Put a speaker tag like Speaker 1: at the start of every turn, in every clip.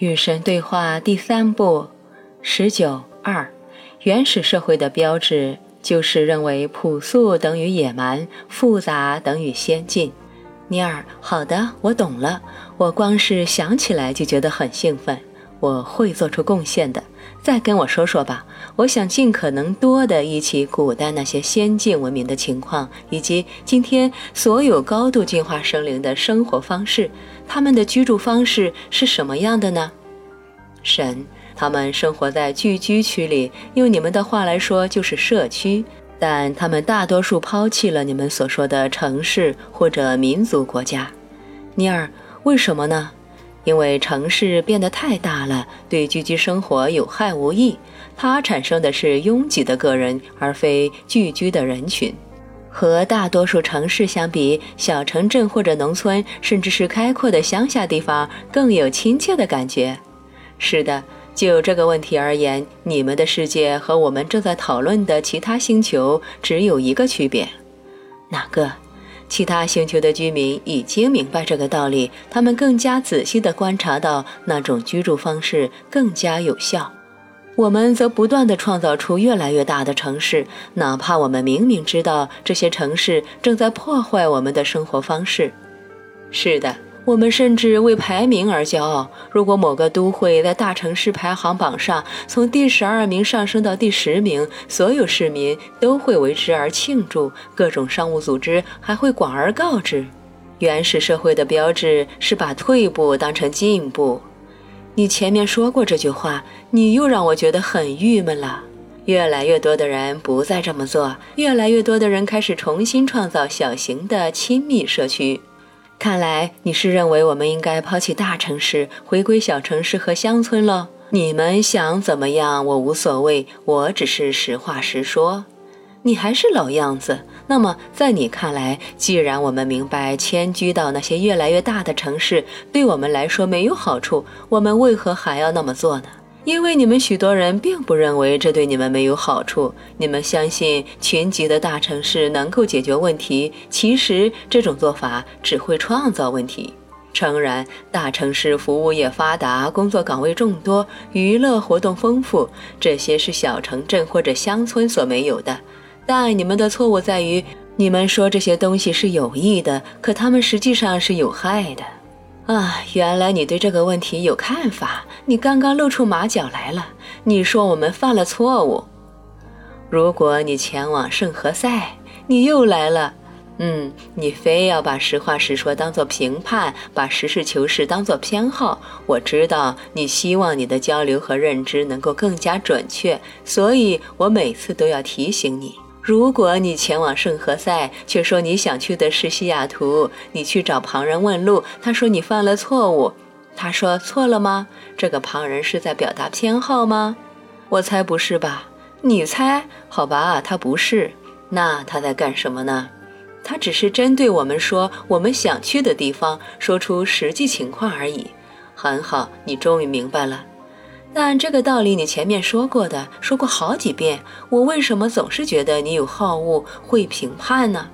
Speaker 1: 与神对话第三部，十九二，原始社会的标志就是认为朴素等于野蛮，复杂等于先进。尼尔，好的，我懂了。我光是想起来就觉得很兴奋。我会做出贡献的。再跟我说说吧。我想尽可能多的忆起古代那些先进文明的情况，以及今天所有高度进化生灵的生活方式。他们的居住方式是什么样的呢？神，他们生活在聚居区里，用你们的话来说就是社区。但他们大多数抛弃了你们所说的城市或者民族国家。尼尔，为什么呢？因为城市变得太大了，对聚居生活有害无益。它产生的是拥挤的个人，而非聚居的人群。和大多数城市相比，小城镇或者农村，甚至是开阔的乡下地方，更有亲切的感觉。是的，就这个问题而言，你们的世界和我们正在讨论的其他星球只有一个区别。哪个？其他星球的居民已经明白这个道理，他们更加仔细地观察到那种居住方式更加有效。我们则不断地创造出越来越大的城市，哪怕我们明明知道这些城市正在破坏我们的生活方式。是的。我们甚至为排名而骄傲。如果某个都会在大城市排行榜上从第十二名上升到第十名，所有市民都会为之而庆祝，各种商务组织还会广而告之。原始社会的标志是把退步当成进步。你前面说过这句话，你又让我觉得很郁闷了。越来越多的人不再这么做，越来越多的人开始重新创造小型的亲密社区。看来你是认为我们应该抛弃大城市，回归小城市和乡村了。你们想怎么样，我无所谓，我只是实话实说。你还是老样子。那么，在你看来，既然我们明白迁居到那些越来越大的城市对我们来说没有好处，我们为何还要那么做呢？因为你们许多人并不认为这对你们没有好处，你们相信群集的大城市能够解决问题。其实这种做法只会创造问题。诚然，大城市服务业发达，工作岗位众多，娱乐活动丰富，这些是小城镇或者乡村所没有的。但你们的错误在于，你们说这些东西是有益的，可它们实际上是有害的。啊，原来你对这个问题有看法。你刚刚露出马脚来了。你说我们犯了错误。如果你前往圣何塞，你又来了。嗯，你非要把实话实说当做评判，把实事求是当做偏好。我知道你希望你的交流和认知能够更加准确，所以我每次都要提醒你。如果你前往圣何塞，却说你想去的是西雅图，你去找旁人问路，他说你犯了错误，他说错了吗？这个旁人是在表达偏好吗？我猜不是吧？你猜？好吧，他不是。那他在干什么呢？他只是针对我们说我们想去的地方，说出实际情况而已。很好，你终于明白了。但这个道理你前面说过的，说过好几遍。我为什么总是觉得你有好恶，会评判呢？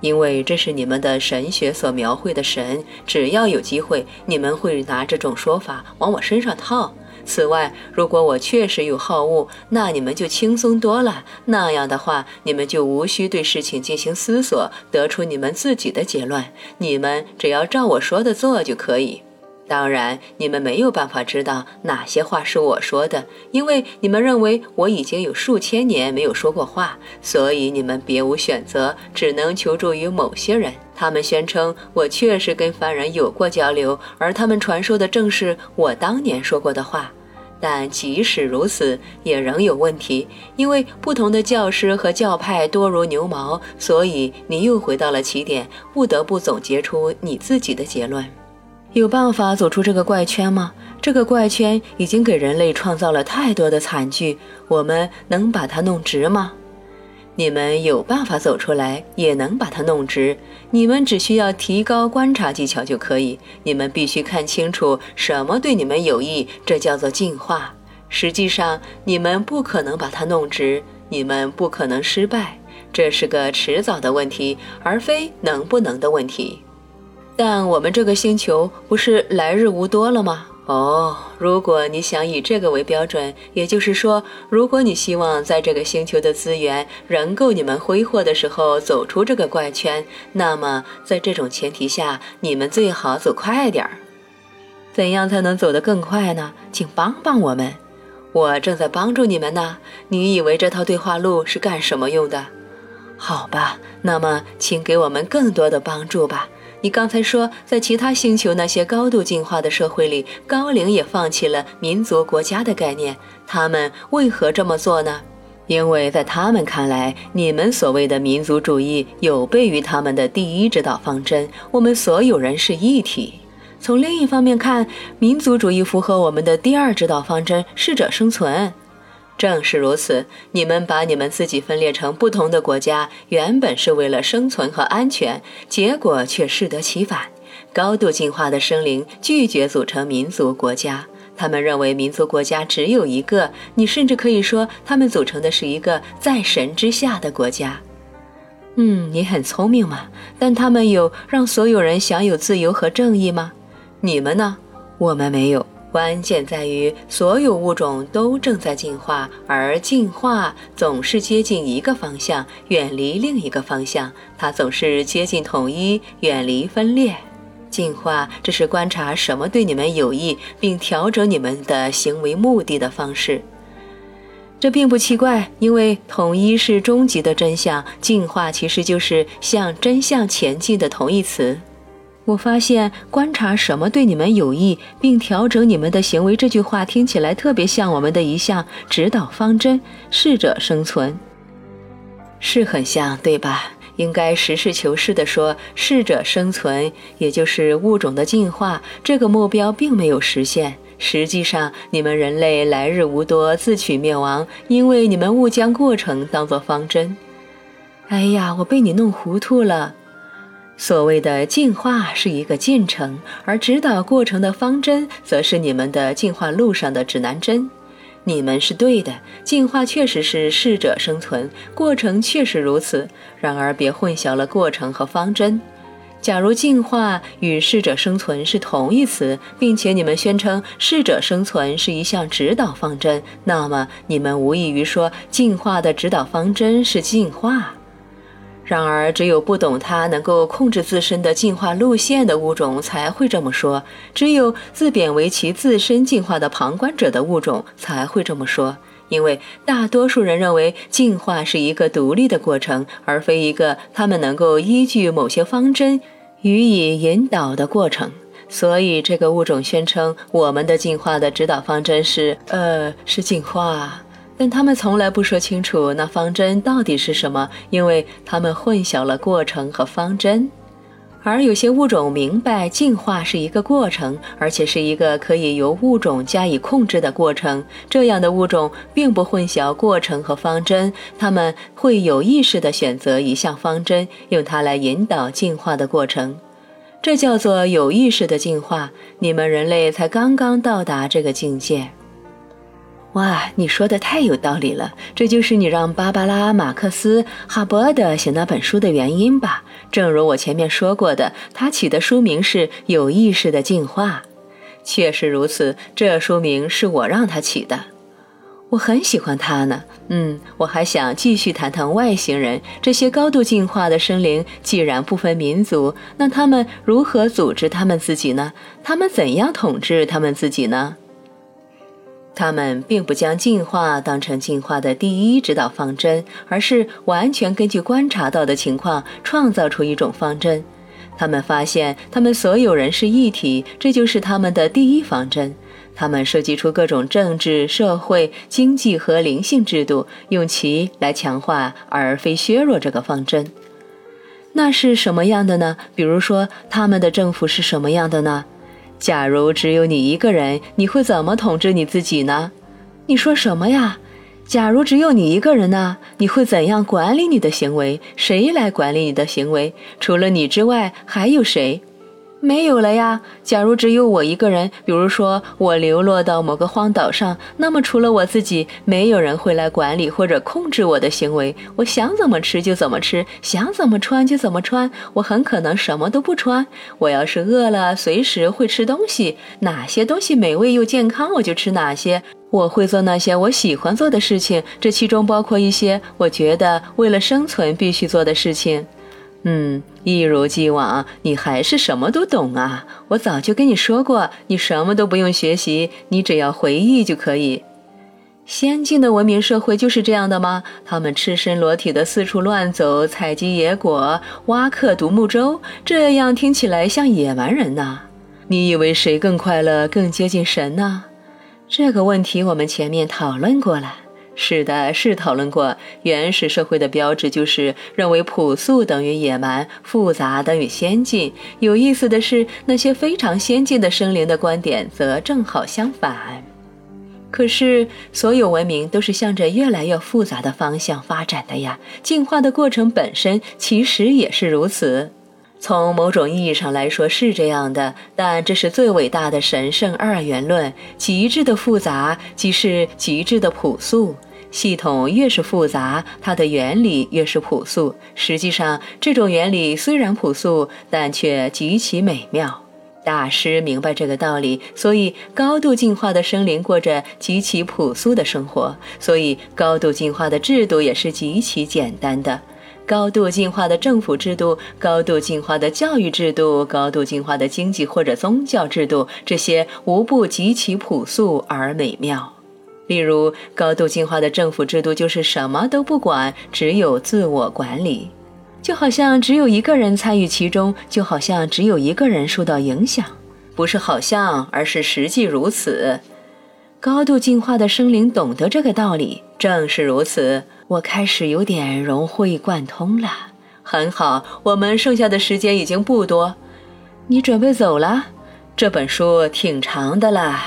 Speaker 1: 因为这是你们的神学所描绘的神。只要有机会，你们会拿这种说法往我身上套。此外，如果我确实有好恶，那你们就轻松多了。那样的话，你们就无需对事情进行思索，得出你们自己的结论。你们只要照我说的做就可以。当然，你们没有办法知道哪些话是我说的，因为你们认为我已经有数千年没有说过话，所以你们别无选择，只能求助于某些人。他们宣称我确实跟凡人有过交流，而他们传授的正是我当年说过的话。但即使如此，也仍有问题，因为不同的教师和教派多如牛毛，所以你又回到了起点，不得不总结出你自己的结论。有办法走出这个怪圈吗？这个怪圈已经给人类创造了太多的惨剧，我们能把它弄直吗？你们有办法走出来，也能把它弄直。你们只需要提高观察技巧就可以。你们必须看清楚什么对你们有益，这叫做进化。实际上，你们不可能把它弄直，你们不可能失败。这是个迟早的问题，而非能不能的问题。但我们这个星球不是来日无多了吗？哦，如果你想以这个为标准，也就是说，如果你希望在这个星球的资源仍够你们挥霍的时候走出这个怪圈，那么在这种前提下，你们最好走快点儿。怎样才能走得更快呢？请帮帮我们，我正在帮助你们呢。你以为这套对话录是干什么用的？好吧，那么请给我们更多的帮助吧。你刚才说，在其他星球那些高度进化的社会里，高龄也放弃了民族国家的概念。他们为何这么做呢？因为在他们看来，你们所谓的民族主义有悖于他们的第一指导方针：我们所有人是一体。从另一方面看，民族主义符合我们的第二指导方针：适者生存。正是如此，你们把你们自己分裂成不同的国家，原本是为了生存和安全，结果却适得其反。高度进化的生灵拒绝组成民族国家，他们认为民族国家只有一个。你甚至可以说，他们组成的是一个在神之下的国家。嗯，你很聪明嘛，但他们有让所有人享有自由和正义吗？你们呢？我们没有。关键在于，所有物种都正在进化，而进化总是接近一个方向，远离另一个方向。它总是接近统一，远离分裂。进化这是观察什么对你们有益，并调整你们的行为目的的方式。这并不奇怪，因为统一是终极的真相，进化其实就是向真相前进的同义词。我发现观察什么对你们有益，并调整你们的行为这句话听起来特别像我们的一项指导方针：适者生存。是很像，对吧？应该实事求是地说，适者生存，也就是物种的进化这个目标并没有实现。实际上，你们人类来日无多，自取灭亡，因为你们误将过程当作方针。哎呀，我被你弄糊涂了。所谓的进化是一个进程，而指导过程的方针则是你们的进化路上的指南针。你们是对的，进化确实是适者生存，过程确实如此。然而，别混淆了过程和方针。假如进化与适者生存是同义词，并且你们宣称适者生存是一项指导方针，那么你们无异于说进化的指导方针是进化。然而，只有不懂它能够控制自身的进化路线的物种才会这么说；只有自贬为其自身进化的旁观者的物种才会这么说。因为大多数人认为进化是一个独立的过程，而非一个他们能够依据某些方针予以引导的过程。所以，这个物种宣称我们的进化的指导方针是，呃，是进化。但他们从来不说清楚那方针到底是什么，因为他们混淆了过程和方针。而有些物种明白进化是一个过程，而且是一个可以由物种加以控制的过程。这样的物种并不混淆过程和方针，他们会有意识地选择一项方针，用它来引导进化的过程。这叫做有意识的进化。你们人类才刚刚到达这个境界。哇，你说的太有道理了，这就是你让芭芭拉·马克思·哈伯德写那本书的原因吧？正如我前面说过的，他起的书名是《有意识的进化》，确实如此。这书名是我让他起的，我很喜欢他呢。嗯，我还想继续谈谈外星人这些高度进化的生灵。既然不分民族，那他们如何组织他们自己呢？他们怎样统治他们自己呢？他们并不将进化当成进化的第一指导方针，而是完全根据观察到的情况创造出一种方针。他们发现他们所有人是一体，这就是他们的第一方针。他们设计出各种政治、社会、经济和灵性制度，用其来强化而非削弱这个方针。那是什么样的呢？比如说，他们的政府是什么样的呢？假如只有你一个人，你会怎么统治你自己呢？你说什么呀？假如只有你一个人呢？你会怎样管理你的行为？谁来管理你的行为？除了你之外，还有谁？没有了呀。假如只有我一个人，比如说我流落到某个荒岛上，那么除了我自己，没有人会来管理或者控制我的行为。我想怎么吃就怎么吃，想怎么穿就怎么穿。我很可能什么都不穿。我要是饿了，随时会吃东西。哪些东西美味又健康，我就吃哪些。我会做那些我喜欢做的事情，这其中包括一些我觉得为了生存必须做的事情。嗯，一如既往，你还是什么都懂啊！我早就跟你说过，你什么都不用学习，你只要回忆就可以。先进的文明社会就是这样的吗？他们赤身裸体的四处乱走，采集野果，挖刻独木舟，这样听起来像野蛮人呐。你以为谁更快乐，更接近神呢？这个问题我们前面讨论过了。是的，是讨论过原始社会的标志，就是认为朴素等于野蛮，复杂等于先进。有意思的是，那些非常先进的生灵的观点则正好相反。可是，所有文明都是向着越来越复杂的方向发展的呀，进化的过程本身其实也是如此。从某种意义上来说是这样的，但这是最伟大的神圣二元论：极致的复杂即是极致的朴素。系统越是复杂，它的原理越是朴素。实际上，这种原理虽然朴素，但却极其美妙。大师明白这个道理，所以高度进化的生灵过着极其朴素的生活。所以，高度进化的制度也是极其简单的。高度进化的政府制度、高度进化的教育制度、高度进化的经济或者宗教制度，这些无不极其朴素而美妙。例如，高度进化的政府制度就是什么都不管，只有自我管理，就好像只有一个人参与其中，就好像只有一个人受到影响。不是好像，而是实际如此。高度进化的生灵懂得这个道理，正是如此。我开始有点融会贯通了。很好，我们剩下的时间已经不多。你准备走了？这本书挺长的了。